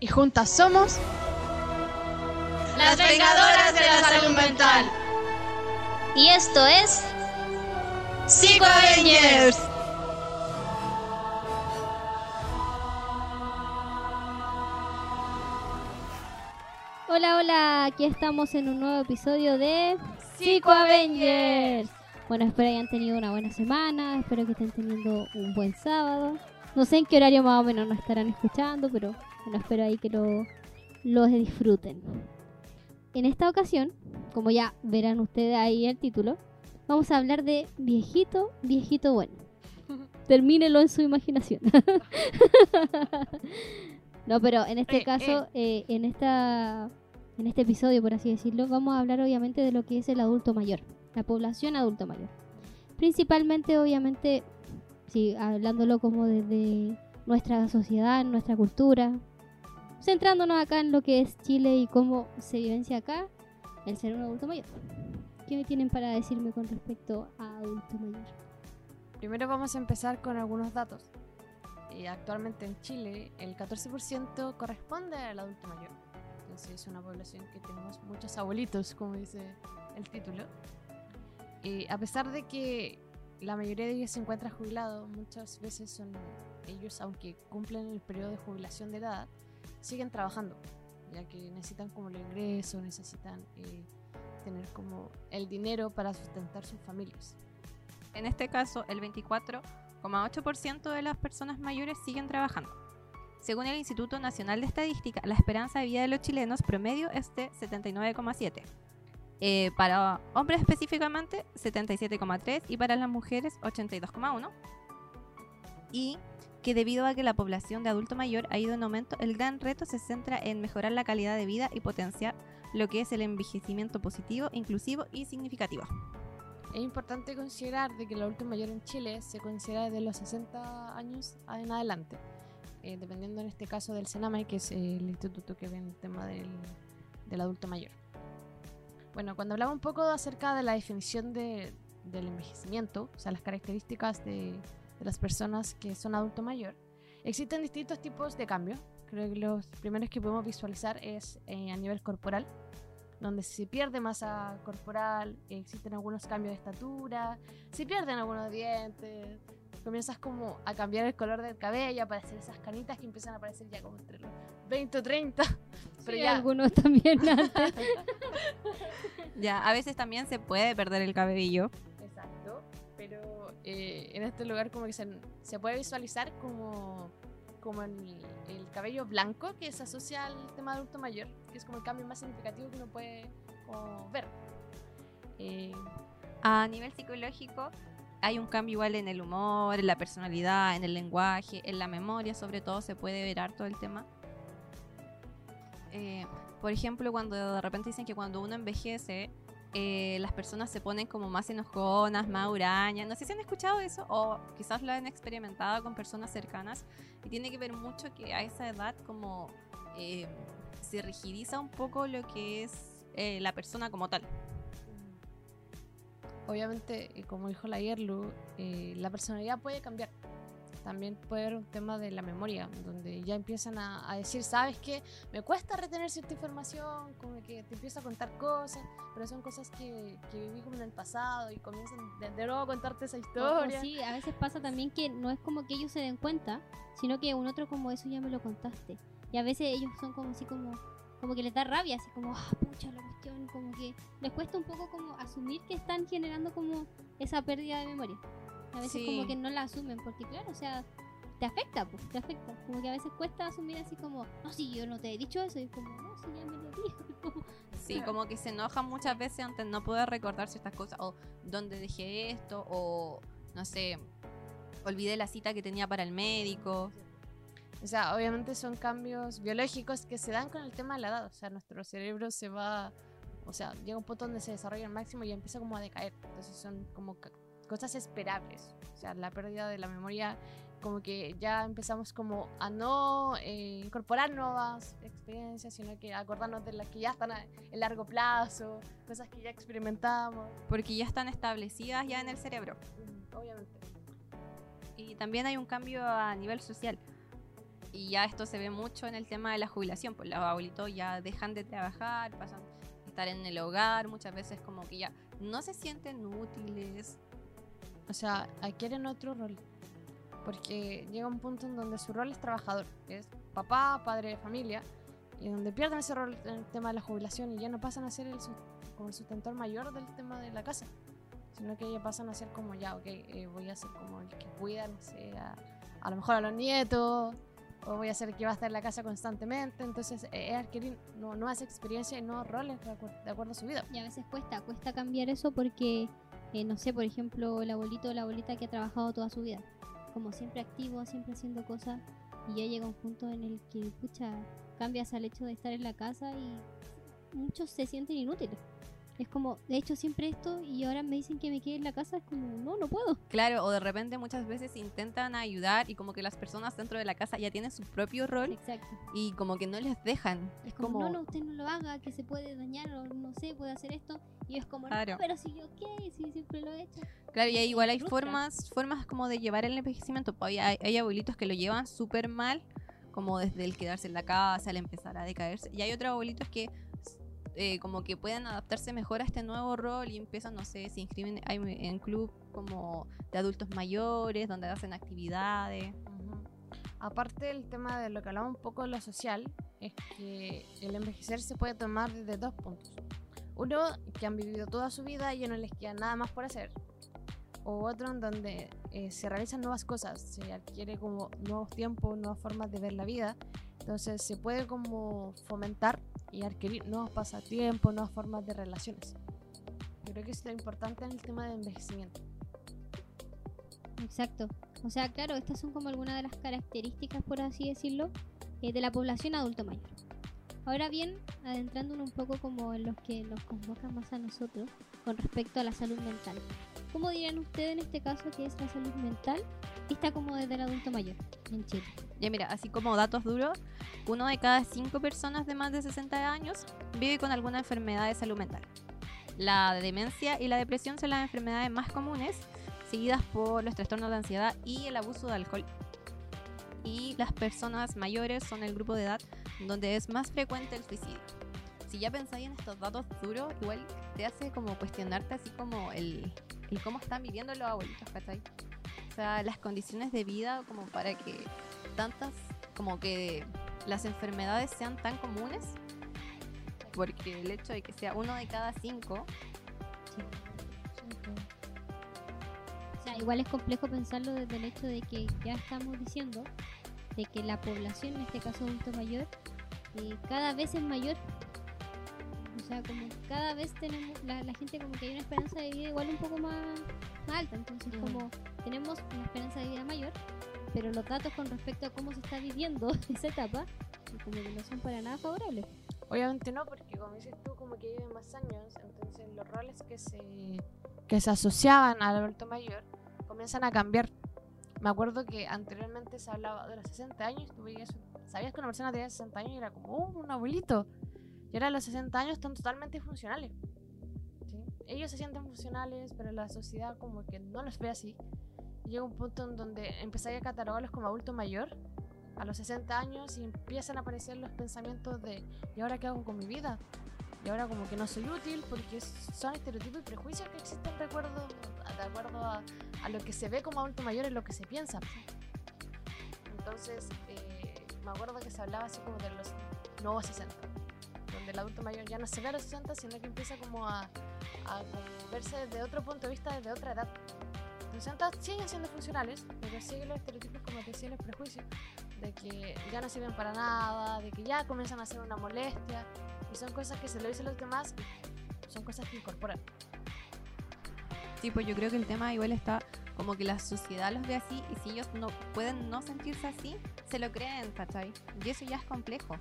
Y juntas somos Las vengadoras de la salud mental. Y esto es... Psico Avengers. Hola, hola, aquí estamos en un nuevo episodio de Psico Avengers. Bueno, espero hayan tenido una buena semana, espero que estén teniendo un buen sábado. No sé en qué horario más o menos nos estarán escuchando, pero bueno, espero ahí que lo, lo disfruten. En esta ocasión, como ya verán ustedes ahí el título, vamos a hablar de viejito, viejito bueno. Termínelo en su imaginación. no, pero en este Eh, caso, eh, en esta en este episodio, por así decirlo, vamos a hablar obviamente de lo que es el adulto mayor, la población adulto mayor. Principalmente, obviamente, sí, hablándolo como desde nuestra sociedad, nuestra cultura, centrándonos acá en lo que es Chile y cómo se vivencia acá el ser un adulto mayor. ¿Qué me tienen para decirme con respecto a adulto mayor? Primero vamos a empezar con algunos datos. Eh, actualmente en Chile el 14% corresponde al adulto mayor. Entonces es una población que tenemos muchos abuelitos, como dice el título. Eh, a pesar de que la mayoría de ellos se encuentra jubilado, muchas veces son ellos, aunque cumplen el periodo de jubilación de edad, siguen trabajando, ya que necesitan como el ingreso, necesitan eh, tener como el dinero para sustentar sus familias. En este caso, el 24,8% de las personas mayores siguen trabajando. Según el Instituto Nacional de Estadística, la esperanza de vida de los chilenos promedio es de 79,7. Eh, para hombres específicamente, 77,3 y para las mujeres, 82,1. Y que debido a que la población de adulto mayor ha ido en aumento, el gran reto se centra en mejorar la calidad de vida y potenciar lo que es el envejecimiento positivo, inclusivo y significativo. Es importante considerar de que el adulto mayor en Chile se considera de los 60 años en adelante, eh, dependiendo en este caso del Senamay, que es el instituto que ve el tema del, adulto mayor. Bueno, cuando hablaba un poco acerca de la definición de- del envejecimiento, o sea, las características de, de las personas que son adulto mayor, existen distintos tipos de cambios. Creo que los primeros que podemos visualizar es eh, a nivel corporal, donde se pierde masa corporal, existen algunos cambios de estatura, se pierden algunos dientes, comienzas como a cambiar el color del cabello, a aparecer esas canitas que empiezan a aparecer ya como entre los 20 o 30, pero Sí, ya algunos también antes. Ya, a veces también se puede perder el cabello. Eh, en este lugar como que se, se puede visualizar como, como el, el cabello blanco que se asocia al tema de adulto mayor, que es como el cambio más significativo que uno puede como ver. Eh, A nivel psicológico, hay un cambio igual en el humor, en la personalidad, en el lenguaje, en la memoria, sobre todo se puede ver harto el tema. Eh, por ejemplo, cuando de repente dicen que cuando uno envejece, eh, las personas se ponen como más enojonas, más hurañas. No sé si han escuchado eso o quizás lo han experimentado con personas cercanas. Y tiene que ver mucho que a esa edad como eh, se rigidiza un poco lo que es eh, la persona como tal. obviamente, eh, como dijo la Yerlu, eh, la personalidad puede cambiar. También puede haber un tema de la memoria, donde ya empiezan a, a decir, ¿sabes qué? Me cuesta retener cierta información, como que te empiezo a contar cosas, pero son cosas que, que viví como en el pasado y comienzan de, de nuevo a contarte esa O- o historia. sí, a veces pasa también que no es como que ellos se den cuenta, sino que un otro como eso ya me lo contaste. Y a veces ellos son como así como como que les da rabia, así como, ah, pucha la cuestión, como que les cuesta un poco como asumir que están generando como esa pérdida de memoria. A veces Sí. como que no la asumen, porque claro, o sea, te afecta, pues, te afecta. Como que a veces cuesta asumir así como, no, sí, yo no te he dicho eso, y es como, no, sí, ya me lo dijo. Sí, como que se enojan muchas veces ante no poder recordar ciertas cosas, o dónde dejé esto, o no sé, olvidé la cita que tenía para el médico. O sea, obviamente son cambios biológicos que se dan con el tema de la edad. O sea, nuestro cerebro se va, o sea, llega a un punto donde se desarrolla al máximo y empieza como a decaer. Entonces son como cosas esperables. O sea, la pérdida de la memoria, como que ya empezamos como a no eh, incorporar nuevas experiencias, sino que acordarnos de las que ya están a- en largo plazo, cosas que ya experimentamos. Porque ya están establecidas ya en el cerebro. Mm, Obviamente. Y también hay un cambio a nivel social. Y ya esto se ve mucho en el tema de la jubilación. Pues los abuelitos ya dejan de trabajar, pasan a estar en el hogar, muchas veces como que ya no se sienten útiles. O sea, adquieren otro rol. Porque llega un punto en donde su rol es trabajador, que es papá, padre de familia, y donde pierden ese rol en el tema de la jubilación y ya no pasan a ser el, como el sustentor mayor del tema de la casa, sino que ya pasan a ser como ya, ok, eh, voy a ser como el que cuida, no sé, a, a lo mejor a los nietos, o voy a ser el que va a estar en la casa constantemente, entonces eh, es adquirir nu- nuevas experiencias y nuevos roles de acuerdo a su vida. Y a veces cuesta, cuesta cambiar eso porque, eh, no sé, por ejemplo, el abuelito o la abuelita que ha trabajado toda su vida, como siempre activo, siempre haciendo cosas, y ya llega un punto en el que, pucha, cambias al hecho de estar en la casa y muchos se sienten inútiles. Es como, de hecho, siempre esto y ahora me dicen que me quede en la casa, es como, no, no puedo. Claro, o de repente muchas veces intentan ayudar y como que las personas dentro de la casa ya tienen su propio rol Exacto. y como que no les dejan. Es como, como, no, no, usted no lo haga, que se puede dañar o no sé, puede hacer esto. Y es como, Claro. no, pero si yo qué, si siempre lo he hecho. Claro, y ahí igual hay frustra. formas, formas como de llevar el envejecimiento. Pues hay, hay- hay abuelitos que lo llevan súper mal, como desde el quedarse en la casa, el empezar a decaerse. Y hay otros abuelitos que eh, como que pueden adaptarse mejor a este nuevo rol y empiezan, no sé, se inscriben hay en club como de adultos mayores, donde hacen actividades. Aparte el tema de lo que hablamos un poco de lo social, es que el envejecer se puede tomar desde dos puntos. Uno, que han vivido toda su vida y no les queda nada más por hacer. O otro en donde eh, se realizan nuevas cosas, se adquiere como nuevos tiempos, nuevas formas de ver la vida. Entonces se puede como fomentar y adquirir nuevos pasatiempos, nuevas formas de relaciones. Creo que es lo importante en el tema del envejecimiento. Exacto. O sea, claro, estas son como algunas de las características, por así decirlo, eh, de la población adulto mayor. Ahora bien, adentrándonos un poco como en los que nos convocan más a nosotros con respecto a la salud mental. ¿Cómo dirían ustedes en este caso que es la salud mental vista como desde el adulto mayor en Chile? Ya mira, así como datos duros, uno de cada cinco personas de más de 60 años vive con alguna enfermedad de salud mental. La demencia y la depresión son las enfermedades más comunes, seguidas por los trastornos de ansiedad y el abuso de alcohol. Y las personas mayores son el grupo de edad donde es más frecuente el suicidio. Si ya pensáis en estos datos duros, igual te hace como cuestionarte así como el, el cómo están viviendo los abuelitos, ¿cachai? O sea, las condiciones de vida como para que tantas, como que las enfermedades sean tan comunes, porque el hecho de que sea uno de cada cinco, O sea, igual es complejo pensarlo desde el hecho de que ya estamos diciendo de que la población, en este caso adulto mayor, eh, cada vez es mayor. O sea, como cada vez tenemos, la, la gente como que hay una esperanza de vida igual un poco más, más alta. Entonces, Mm. como tenemos una esperanza de vida mayor, pero los datos con respecto a cómo se está viviendo esa etapa, como que no son para nada favorables. Obviamente no, porque como dices tú, como que viven más años, entonces los roles que se, que se asociaban al adulto mayor comienzan a cambiar. Me acuerdo que anteriormente se hablaba de los 60 años, tú veías, sabías que una persona tenía 60 años y era como "Oh, un abuelito. Y ahora a los 60 años están totalmente funcionales. ¿sí? Ellos se sienten funcionales, pero la sociedad como que no los ve así. Llega un punto en donde empezáis a catalogarlos como adulto mayor a los 60 años y empiezan a aparecer los pensamientos de ¿y ahora qué hago con mi vida? Y ahora como que no soy útil porque son estereotipos y prejuicios que existen de acuerdo, de acuerdo a, a lo que se ve como adulto mayor y lo que se piensa. Entonces, eh, me acuerdo que se hablaba así como de los nuevos 60, donde el adulto mayor ya no se ve a los 60, sino que empieza como a, a verse desde otro punto de vista, desde otra edad. Los 60 siguen siendo funcionales, pero siguen los estereotipos como te decía, los prejuicios, de que ya no sirven para nada, de que ya comienzan a ser una molestia, y son cosas que se lo dicen los demás, son cosas que incorporan. Sí, pues yo creo que el tema igual está como que la sociedad los ve así y si ellos no pueden no sentirse así, se lo creen, ¿cachai? Y eso ya es complejo.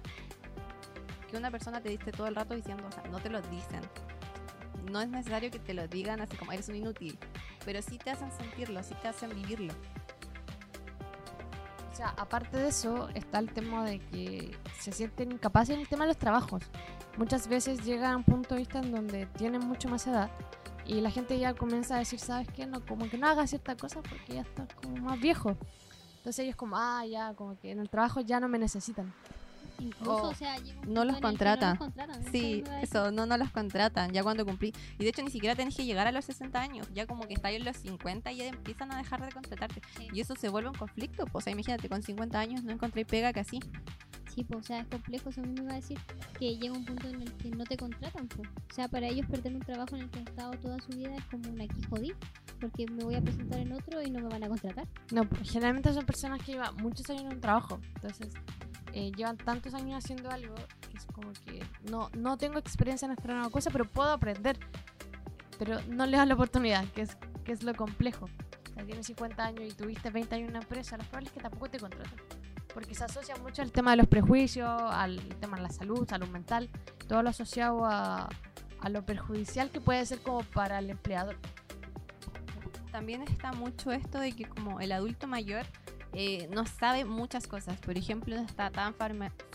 Que una persona te dice todo el rato diciendo, o sea, no te lo dicen. No es necesario que te lo digan así como eres un inútil, pero sí te hacen sentirlo, sí te hacen vivirlo. O sea, aparte de eso, está el tema de que se sienten incapaces en el tema de los trabajos. Muchas veces llega a un punto de vista en donde tienen mucho más edad y la gente ya comienza a decir, ¿sabes qué? No, como que no haga cierta cosa porque ya está como más viejo. Entonces ellos como, ah, ya, como que en el trabajo ya no me necesitan. Incluso, Oh, o sea, no los contratan. No los contratan. Eso Sí, eso, no, no los contratan ya cuando cumplí. Y de hecho ni siquiera tenés que llegar a los 60 años, ya como que está en los 50 y ya empiezan a dejar de contratarte. Sí. Y eso se vuelve un conflicto, pues, o sea, imagínate, con 50 años no encontré pega que así. Sí, pues, o sea, es complejo, eso mismo iba a decir, que llega un punto en el que no te contratan, pues. O sea, para ellos perder un trabajo en el que han estado toda su vida es como una aquí jodí, porque me voy a presentar en otro y no me van a contratar. No, pues, generalmente son personas que llevan muchos años en un trabajo. Entonces, eh, llevan tantos años haciendo algo que es como que no, no tengo experiencia en esta nueva cosa, pero puedo aprender. Pero no le das la oportunidad, que es, que es lo complejo. O sea, tienes 50 años y tuviste 20 años en una empresa, lo probable es que tampoco te contraten. Porque se asocia mucho al tema de los prejuicios, al tema de la salud, salud mental, todo lo asociado a, a lo perjudicial que puede ser como para el empleador. También está mucho esto de que como el adulto mayor eh, no sabe muchas cosas. Por ejemplo, no está tan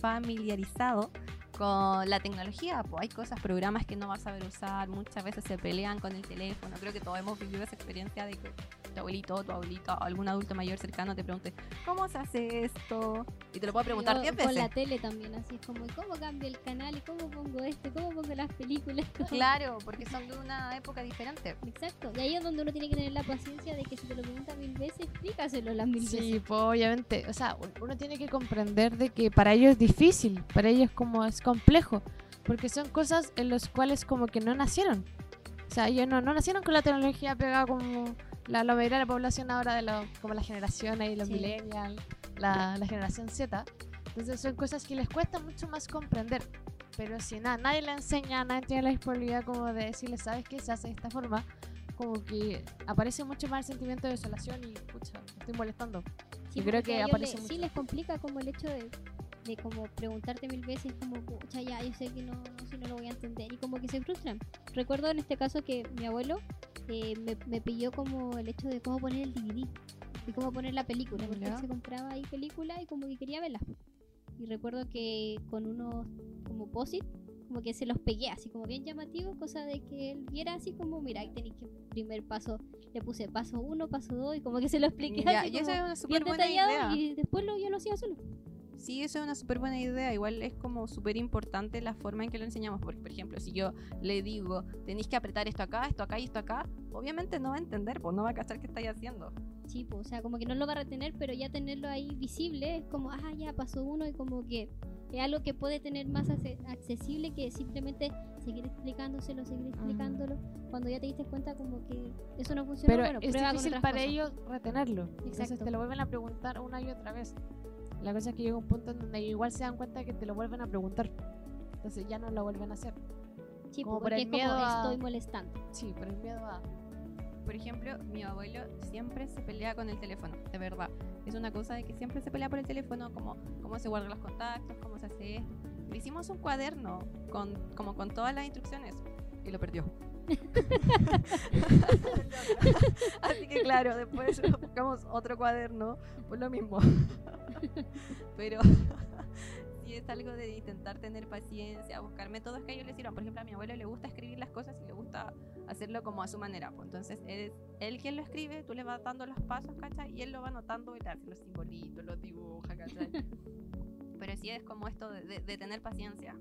familiarizado con la tecnología. Hay cosas, programas que no va a saber usar. Muchas veces se pelean con el teléfono. Creo que todos hemos vivido esa experiencia de que tu abuelito, tu abuelita o algún adulto mayor cercano te pregunte, ¿cómo se hace esto? Y te lo puedo preguntar O 10 Con la veces. tele también, así es como, ¿y ¿cómo cambio el canal? ¿Y cómo pongo este? ¿Cómo pongo las películas? Claro, porque son de una época diferente. Exacto, y ahí es donde uno tiene que tener la paciencia de que si te lo pregunta mil veces, explícaselo las mil Sí, veces. pues obviamente, o sea, un- uno tiene que comprender de que para ellos es difícil, para ellos como es complejo, porque son cosas en las cuales como que no nacieron. O sea, ellos no, no nacieron con la tecnología pegada como la, la mayoría de la población ahora de lo, como la generación ahí, los Sí. millennials, la, la generación Z. Entonces son cosas que les cuesta mucho más comprender. Pero si nada, nadie le enseña, nadie tiene la disponibilidad como de decirle, ¿sabes qué? Se hace de esta forma. Como que aparece mucho más el sentimiento de desolación y, pucha, me estoy molestando. Sí, Yo creo que aparece le- mucho. Sí, les complica como el hecho de, de como preguntarte mil veces, como, pucha, ya, yo sé que no, no, si no lo voy a entender, y como que se frustran. Recuerdo en este caso que mi abuelo eh, me, me pilló como el hecho de cómo poner el DVD y cómo poner la película, porque él se compraba ahí película y como que quería verla. Y recuerdo que con unos como posit como que se los pegué así como bien llamativo, cosa de que él viera así como, mira, ahí tenéis que primer paso, le puse paso uno, paso dos y como que se lo expliqué Ya, así como bien buena detallado idea. y después lo, yo lo hacía solo. Sí, eso es una súper buena idea. Igual es como súper importante la forma en que lo enseñamos. Porque, por ejemplo, si yo le digo, tenéis que apretar esto acá, esto acá y esto acá, obviamente no va a entender, pues no va a cachar qué estáis haciendo. Sí, pues, o sea, como que no lo va a retener, pero ya tenerlo ahí visible es como, ah, ya pasó uno y como que es algo que puede tener más accesible que simplemente seguir explicándoselo, seguir explicándolo. Cuando ya te diste cuenta como que eso no funciona, Pero bueno, es difícil para cosas. ellos retenerlo. Entonces Exacto. te lo vuelven a preguntar una y otra vez. La cosa es que llega un punto en donde igual se dan cuenta que te lo vuelven a preguntar. Entonces ya no lo vuelven a hacer. Sí, como por el es como miedo a- estoy molestando. Sí, por el miedo a... Por ejemplo, mi abuelo siempre se pelea con el teléfono, de verdad. Es una cosa de que siempre se pelea por el teléfono, como cómo se guardan los contactos, cómo se hace esto. Le hicimos un cuaderno con, como con todas las instrucciones y lo perdió. Así que claro, después buscamos otro cuaderno por lo mismo. Pero sí es algo de intentar tener paciencia, buscar métodos que a ellos les sirvan. Por ejemplo, a mi abuelo le gusta escribir las cosas y le gusta hacerlo como a su manera. Pues entonces es él quien lo escribe, tú le vas dando los pasos, ¿cachai? Y él lo va anotando y le hace los simbolitos, los dibuja, ¿cachai? Pero sí es como esto de, de- de tener paciencia.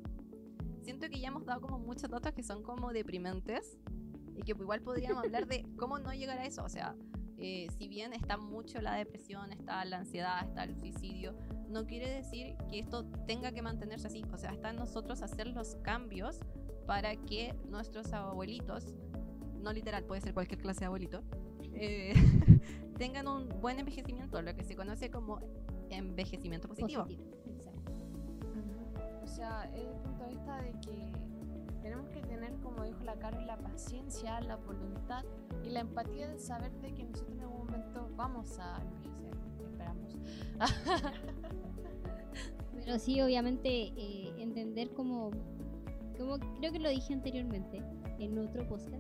Siento que ya hemos dado como muchos datos que son como deprimentes y que igual podríamos hablar de cómo no llegar a eso. O sea, eh, si bien está mucho la depresión, está la ansiedad, está el suicidio, no quiere decir que esto tenga que mantenerse así. O sea, está en nosotros hacer los cambios para que nuestros abuelitos, no literal, puede ser cualquier clase de abuelito, eh, tengan un buen envejecimiento, lo que se conoce como envejecimiento positivo. Positivo. Exacto. O sea, es el punto de vista de que tenemos que tener, como dijo la Carol, la paciencia, la voluntad y la empatía de saber de que nosotros en algún momento vamos a envejecer, esperamos. Pero sí, obviamente, eh, entender como, como creo que lo dije anteriormente en otro podcast,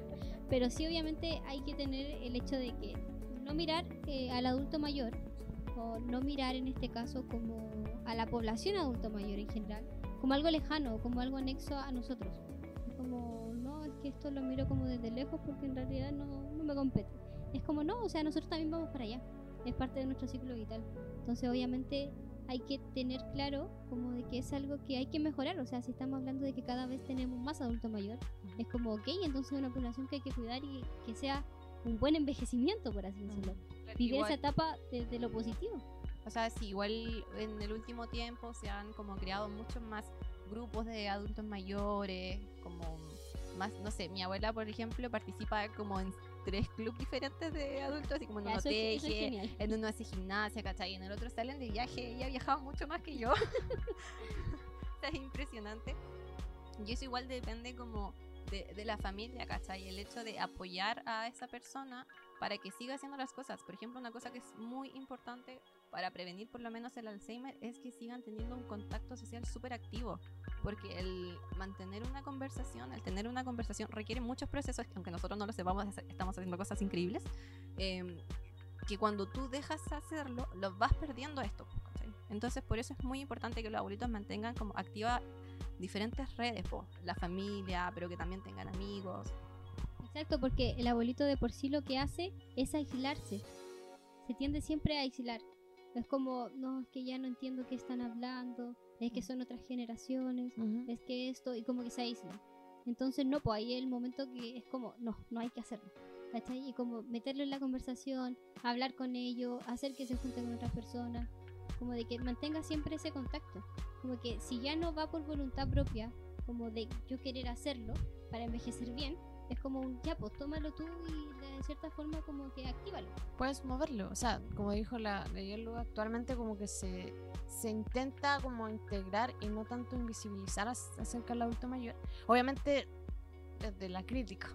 pero sí, obviamente, hay que tener el hecho de que no mirar eh, al adulto mayor, o no mirar en este caso como a la población adulto mayor en general, como algo lejano, como algo anexo a nosotros. Como, no, es que esto lo miro como desde lejos porque en realidad no, no me compete. Es como, no, o sea, nosotros también vamos para allá, es parte de nuestro ciclo vital. Entonces, obviamente, hay que tener claro como de que es algo que hay que mejorar. O sea, si estamos hablando de que cada vez tenemos más adulto mayor, es como, ok, entonces es una población que hay que cuidar y que sea un buen envejecimiento, por así decirlo. Vivir esa etapa desde lo positivo. O sea, sí, igual en el último tiempo se han como creado muchos más grupos de adultos mayores, como más, no sé, mi abuela, por ejemplo, participa como en tres clubes diferentes de adultos, así como en uno eso, es- eso es teje, en uno hace gimnasia, ¿cachai? Y en el otro salen de viaje, ella ha viajado mucho más que yo. O sea, es impresionante. Y eso igual depende como de, de la familia, ¿cachai? El hecho de apoyar a esa persona para que siga haciendo las cosas. Por ejemplo, una cosa que es muy importante para prevenir por lo menos el Alzheimer es que sigan teniendo un contacto social súper activo. Porque el mantener una conversación, el tener una conversación requiere muchos procesos, que aunque nosotros no lo sepamos, estamos haciendo cosas increíbles. em, que cuando tú dejas hacerlo, los vas perdiendo esto. ¿cachai? Entonces, por eso es muy importante que los abuelitos mantengan como activa diferentes redes, po, la familia, pero que también tengan amigos. Exacto, porque el abuelito de por sí lo que hace es aislarse. Se tiende siempre a aislar. Es como, no, es que ya no entiendo qué están hablando, es que son otras generaciones, es que esto, y como que se aísla. Entonces, no, pues ahí es el momento que es como, no, no hay que hacerlo. ¿Cachai? Y como meterlo en la conversación, hablar con ellos, hacer que se junten con otras personas, como de que mantenga siempre ese contacto. Como que si ya no va por voluntad propia, como de yo querer hacerlo para envejecer bien, es como un, ya, pues tómalo tú y de cierta forma como que actívalo. puedes moverlo. O sea, como dijo la Yellow, actualmente como que se, se intenta como integrar y no tanto invisibilizar ac- acerca del adulto mayor. Obviamente, desde la crítica.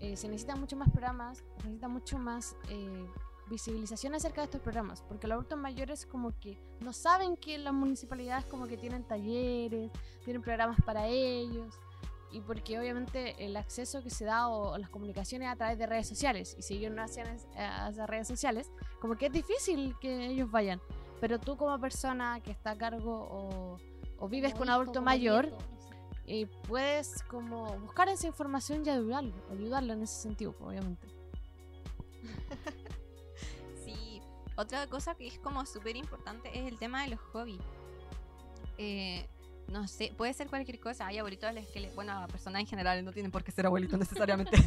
Eh, se necesitan mucho más programas, se necesita mucho más eh, visibilización acerca de estos programas, porque los adultos mayores como que no saben que las municipalidades como que tienen talleres, tienen programas para ellos, y porque obviamente el acceso que se da o, o las comunicaciones a través de redes sociales, y si ellos no hacen es- a esas redes sociales, como que es difícil que ellos vayan, pero tú como persona que está a cargo o, o vives Como con un adulto mayor, nieto, no sé. y puedes como buscar esa información y ayudarlo, ayudarlo en ese sentido, pues, obviamente. Sí, otra cosa que es como súper importante es el tema de los hobbies. Eh, no sé, puede ser cualquier cosa. Hay abuelitos que, bueno, a personas en general no tienen por qué ser abuelitos necesariamente,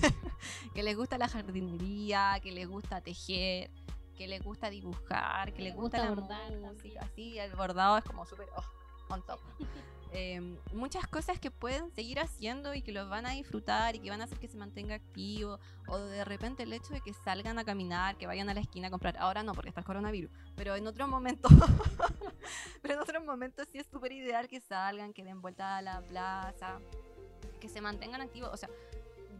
que les gusta la jardinería, que les gusta tejer, que les gusta dibujar, que les gusta, gusta la bordar música, sí, el bordado es como súper oh, on top. Eh, muchas cosas que pueden seguir haciendo y que los van a disfrutar y que van a hacer que se mantenga activo o de repente el hecho de que salgan a caminar, que vayan a la esquina a comprar. Ahora no, porque está el coronavirus, pero en otros momentos, pero en otros momentos sí es súper ideal que salgan, que den vuelta a la plaza, que se mantengan activos. O sea,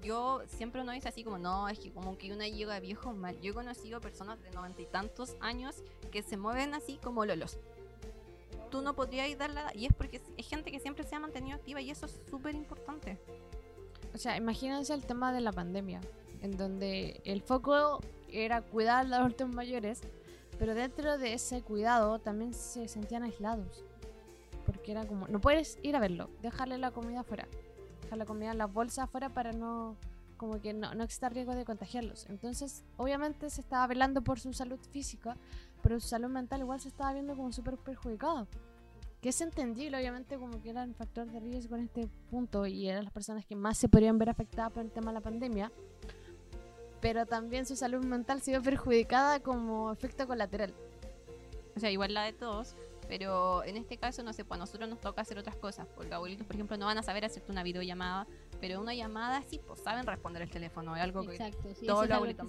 yo siempre uno dice así como, no, es que como que una llega viejo mal. Yo he conocido personas de noventa y tantos años que se mueven así como lolos. Tú no podrías dar la... Y es porque es gente que siempre se ha mantenido activa y eso es súper importante. O sea, imagínense el tema de la pandemia, en donde el foco era cuidar a los adultos mayores, pero dentro de ese cuidado también se sentían aislados. Porque era como, no puedes ir a verlo, dejarle la comida afuera, dejar la comida en las bolsas afuera para no, como que no, no exista riesgo de contagiarlos. Entonces, obviamente se estaba velando por su salud física, pero su salud mental igual se estaba viendo como súper perjudicada. Que es entendible, obviamente, como que eran factor de riesgo en este punto y eran las personas que más se podrían ver afectadas por el tema de la pandemia. Pero también su salud mental se vio perjudicada como efecto colateral. O sea, igual la de todos. Pero en este caso, no sé, pues a nosotros nos toca hacer otras cosas. Porque abuelitos, por ejemplo, no van a saber hacerte una videollamada. Pero una llamada sí, pues saben responder el teléfono. Es algo que Exacto, sí, todos los abuelitos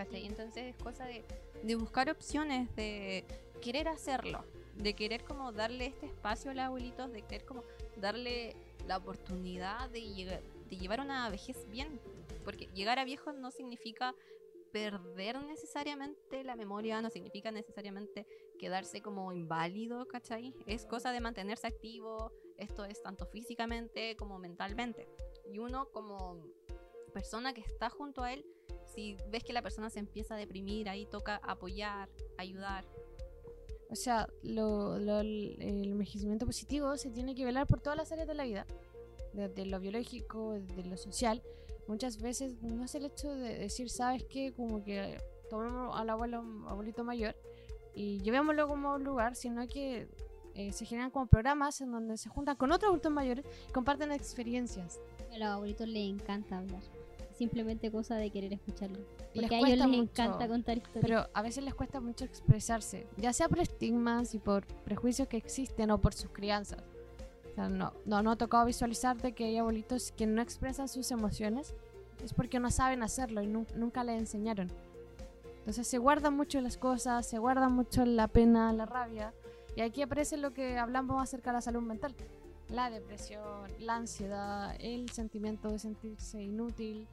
¿Cachai? Entonces es cosa de, de buscar opciones, de querer hacerlo, de querer como darle este espacio a los abuelitos, de querer como darle la oportunidad de, de llevar una vejez bien. porque llegar a viejo no significa perder necesariamente la memoria, no significa necesariamente quedarse como inválido, ¿cachai? Es cosa de mantenerse activo, esto es tanto físicamente como mentalmente. Y uno como persona que está junto a él, si ves que la persona se empieza a deprimir, ahí toca apoyar, ayudar. O sea, lo, lo- el envejecimiento positivo se tiene que velar por todas las áreas de la vida, desde lo biológico, desde lo social. Muchas veces no es el hecho de decir, ¿sabes qué? Como que tomemos al abuelo, abuelito mayor y llevémoslo como a un lugar, sino que eh, se generan como programas en donde se juntan con otros adultos mayores y comparten experiencias. A los abuelitos les encanta hablar. Simplemente cosa de querer escucharlo. Les Porque a ellos les mucho. encanta contar historias. Pero a veces les cuesta mucho expresarse, ya sea por estigmas y por prejuicios que existen o por sus crianzas. O sea, no, no, no ha tocado visualizar de que hay abuelitos que no expresan sus emociones, es porque no saben hacerlo y nu- nunca les enseñaron. Entonces se guardan mucho las cosas, se guardan mucho la pena, la rabia. Y aquí aparece lo que hablamos acerca de la salud mental. La depresión, la ansiedad, el sentimiento de sentirse inútil,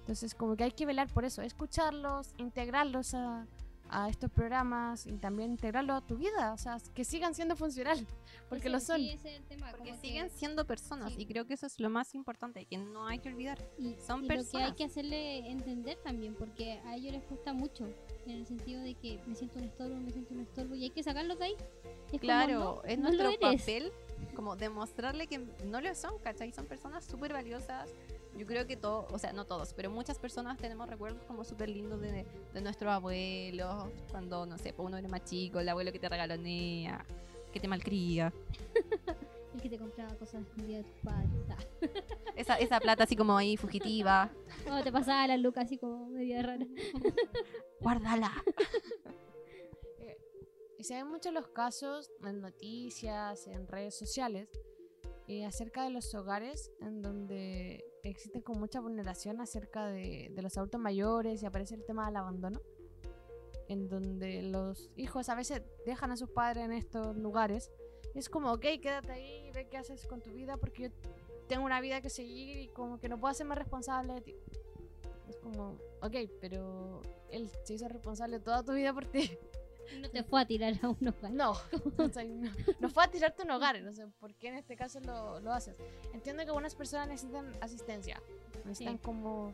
entonces, como que hay que velar por eso, escucharlos, integrarlos a, a estos programas y también integrarlos a tu vida, o sea, que sigan siendo funcionales, porque Ese- lo son. sí, ese es el tema, Porque como que- siguen siendo personas sí. y creo que eso es lo más importante, que no hay que olvidar. Y, Son y lo que hay personas. que hacerle entender también, porque a ellos les cuesta mucho, en el sentido de que me siento un estorbo, me siento un estorbo, y hay que sacarlos de ahí. Es como, Claro, no, es no nuestro papel como demostrarle que no lo son, ¿cachai? Son personas súper valiosas. Yo creo que todos, o sea, no todos, pero muchas personas tenemos recuerdos como súper lindos de, de nuestros abuelos, cuando, no sé, pues uno era más chico, el abuelo que te regalonea, que te malcría. El que te compraba cosas escondidas de tus padres. ah. Esa, esa plata así como ahí fugitiva. O te pasaba la luca así como media rara. Guárdala. Y se ven muchos los casos en noticias, en redes sociales, eh, acerca de los hogares en donde existe con mucha vulneración acerca de, de los adultos mayores y aparece el tema del abandono, en donde los hijos a veces dejan a sus padres en estos lugares. Y es como, ok, quédate ahí y ve qué haces con tu vida porque yo tengo una vida que seguir y como que no puedo hacerme responsable de ti. Es como, ok, pero él se hizo responsable toda tu vida por ti. No te fue a tirar a un hogar. No, o sea, no, no fue a tirarte un hogar, no sé por qué en este caso lo, lo haces. Entiendo que algunas personas necesitan asistencia, necesitan Sí. como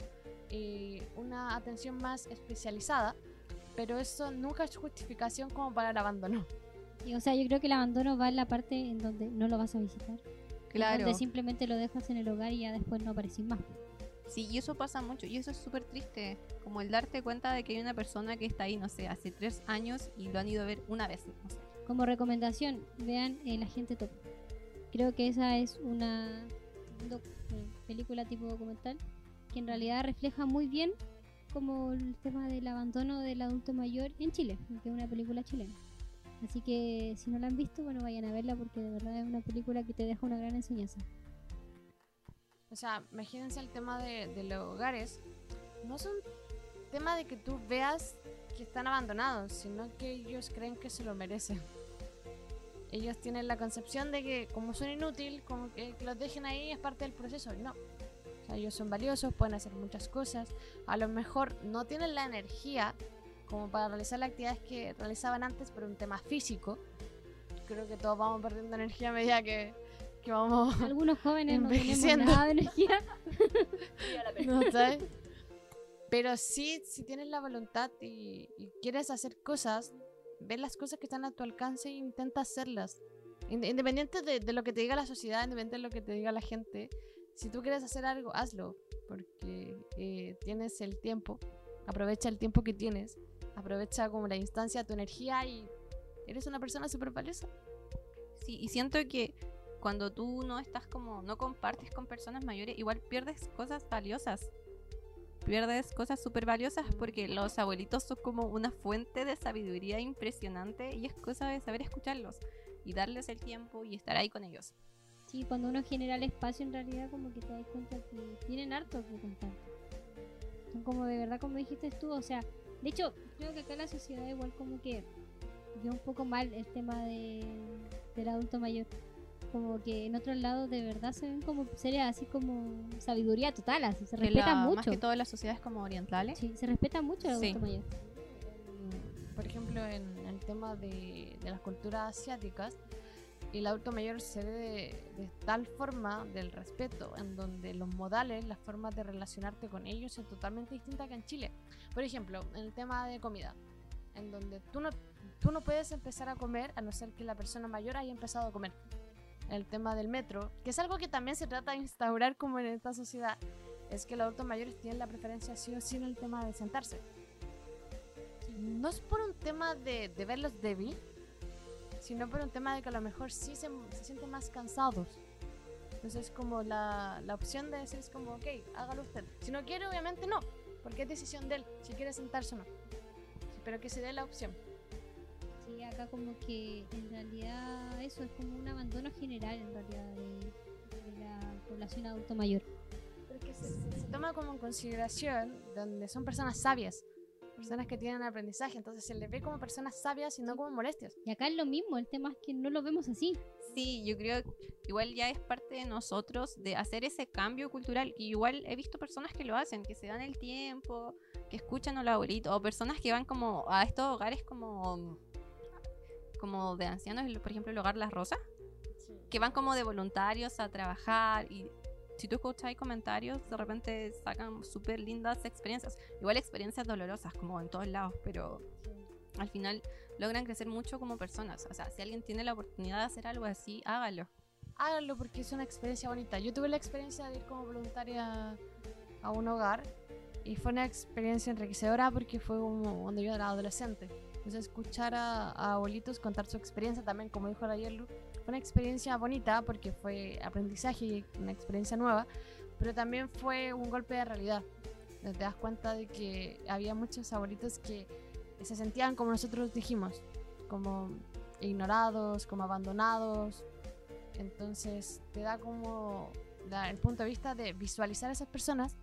eh, una atención más especializada, pero eso nunca es justificación como para el abandono. Y, o sea, yo creo que el abandono va en la parte en donde no lo vas a visitar. en Claro. Donde simplemente lo dejas en el hogar y ya después no aparecís más. Sí, y eso pasa mucho, y eso es súper triste, como el darte cuenta de que hay una persona que está ahí, no sé, hace tres años y lo han ido a ver una vez, no sé. Como recomendación, vean El Agente Top. Creo que esa es una eh, película tipo documental que en realidad refleja muy bien como el tema del abandono del adulto mayor en Chile, que es una película chilena. Así que si no la han visto, bueno, vayan a verla porque de verdad es una película que te deja una gran enseñanza. O sea, imagínense el tema de, los hogares. No es un tema de que tú veas que están abandonados, sino que ellos creen que se lo merecen. Ellos tienen la concepción de que como son inútil, como que, los dejen ahí es parte del proceso. No. O sea, ellos son valiosos, pueden hacer muchas cosas. A lo mejor no tienen la energía como para realizar las actividades que realizaban antes por un tema físico. Creo que todos vamos perdiendo energía a medida que, que vamos Algunos jóvenes no tenemos nada de energía. No. Pero sí, si tienes la voluntad y, y quieres hacer cosas, ve las cosas que están a tu alcance e intenta hacerlas. Inde- Independiente de, de lo que te diga la sociedad, independiente de lo que te diga la gente, si tú quieres hacer algo, hazlo. Porque eh, tienes el tiempo, aprovecha el tiempo que tienes, aprovecha como la instancia, tu energía y eres una persona súper valiosa. Sí, y siento que cuando tú no estás como, no compartes con personas mayores, igual pierdes cosas valiosas. Pierdes cosas súper valiosas porque los abuelitos son como una fuente de sabiduría impresionante y es cosa de saber escucharlos y darles el tiempo y estar ahí con ellos. Sí, cuando uno genera el espacio en realidad como que te das cuenta que tienen harto que contar. Son como de verdad como dijiste tú, o sea, de hecho creo que acá la sociedad igual como que vio un poco mal el tema de, del adulto mayor. Como que en otros lados de verdad se ven como seres así como sabiduría total, así se Que la- respetan Más mucho. que todo las sociedades como orientales. Sí, se respeta mucho el Sí. adulto mayor. en- por ejemplo, en el tema de, de las culturas asiáticas, el adulto mayor se ve de, de tal forma del respeto, en donde los modales, las formas de relacionarte con ellos son totalmente distintas que en Chile. Por ejemplo, en el tema de comida, en donde tú no, tú no puedes empezar a comer a no ser que la persona mayor haya empezado a comer. El tema del metro, que es algo que también se trata de instaurar como en esta sociedad, es que los adultos mayores tienen la preferencia sí o sí en el tema de sentarse no es por un tema de, de verlos débil, sino por un tema de que a lo mejor sí se, se sienten más cansados. Entonces, como la, la opción de decir es como, ok, hágalo usted. Si no quiere, obviamente no, porque es decisión de él, si quiere sentarse o no. Pero que se dé la opción. Acá como que en realidad eso es como un abandono general en realidad de, de la población adulto mayor. Porque se, se- se toma como en consideración donde son personas sabias, personas que tienen aprendizaje, entonces se les ve como personas sabias y no como molestias. Y acá es lo mismo, el tema es que no lo vemos así. Sí, yo creo que igual ya es parte de nosotros de hacer ese cambio cultural. Y igual he visto personas que lo hacen, que se dan el tiempo, que escuchan a los abuelitos, o personas que van como a estos hogares como, como de ancianos, por ejemplo el hogar Las Rosas, que van como de voluntarios a trabajar y si tú escuchas comentarios, de repente sacan súper lindas experiencias. Igual experiencias dolorosas, como en todos lados, pero al final logran crecer mucho como personas. O sea, si alguien tiene la oportunidad de hacer algo así, hágalo. háganlo porque es una experiencia bonita. Yo tuve la experiencia de ir como voluntaria a un hogar y fue una experiencia enriquecedora porque fue como cuando yo era adolescente. Escuchar a, abuelitos contar su experiencia también, como dijo la Yerlu, fue una experiencia bonita porque fue aprendizaje una experiencia nueva, pero también fue un golpe de realidad. Te das cuenta de que había muchos abuelitos que se sentían como nosotros dijimos, como ignorados, como abandonados, entonces te da como la- el punto de vista de visualizar a esas personas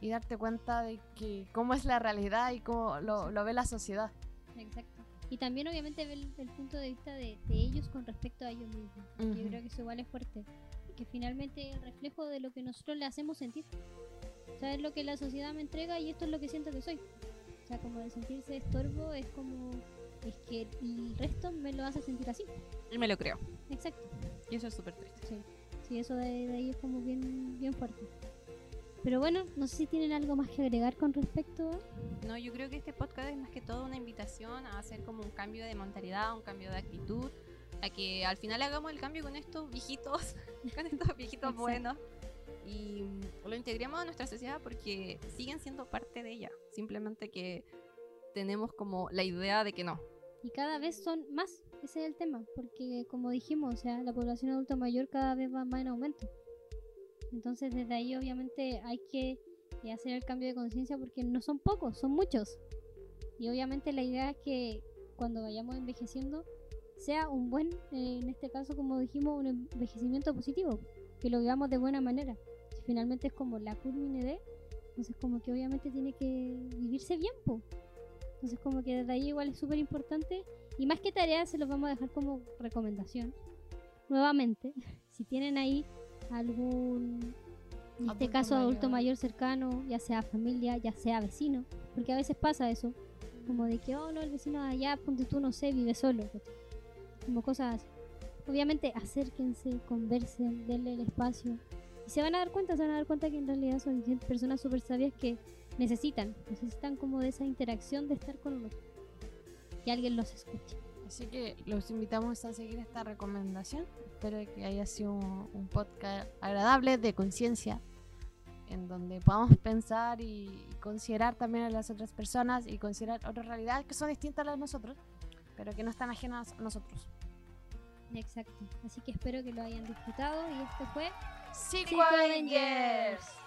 y darte cuenta de que cómo es la realidad y cómo lo ve la sociedad. Exacto. Y también obviamente ver el, el punto de vista de, de ellos con respecto a ellos mismos. Yo creo que eso igual es fuerte. Que finalmente es el reflejo de lo que nosotros le hacemos sentir. O sea, es lo que la sociedad me entrega y esto es lo que siento que soy. O sea, como de sentirse estorbo es como... Es que el resto me lo hace sentir así. Y me lo creo. Exacto. Y eso es súper triste. Sí, sí eso de, de ahí es como bien, bien fuerte. Pero bueno, no sé si tienen algo más que agregar con respecto a... No, yo creo que este podcast es más que todo una invitación a hacer como un cambio de mentalidad, un cambio de actitud, a que al final hagamos el cambio con estos viejitos, con estos viejitos buenos y lo integremos a nuestra sociedad porque siguen siendo parte de ella. Simplemente que tenemos como la idea de que no. Y cada vez son más, ese es el tema, porque como dijimos, o sea, la población adulta mayor cada vez va más en aumento. Entonces desde ahí obviamente hay que eh, hacer el cambio de conciencia porque no son pocos, son muchos. Y obviamente la idea es que cuando vayamos envejeciendo sea un buen, eh, en este caso como dijimos, un envejecimiento positivo, que lo vivamos de buena manera. Si finalmente es como la culmine de, entonces como que obviamente tiene que vivirse bien, po. Entonces como que desde ahí igual es súper importante y más que tarea se los vamos a dejar como recomendación. Nuevamente, si tienen ahí algún, en este caso adulto mayor. mayor cercano, ya sea familia, ya sea vecino, porque a veces pasa eso, como de que, oh no, el vecino de allá, ponte tú, no sé, vive solo, como cosas así. Obviamente acérquense, conversen, denle el espacio y se van a dar cuenta, se van a dar cuenta que en realidad son personas súper sabias que necesitan, necesitan como de esa interacción de estar con uno, que alguien los escuche. Así que los invitamos a seguir esta recomendación. Espero que haya sido un, un podcast agradable de conciencia, en donde podamos pensar y considerar también a las otras personas y considerar otras realidades que son distintas a las de nosotros, pero que no están ajenas a nosotros. Exacto. Así que espero que lo hayan disfrutado y esto fue Avengers.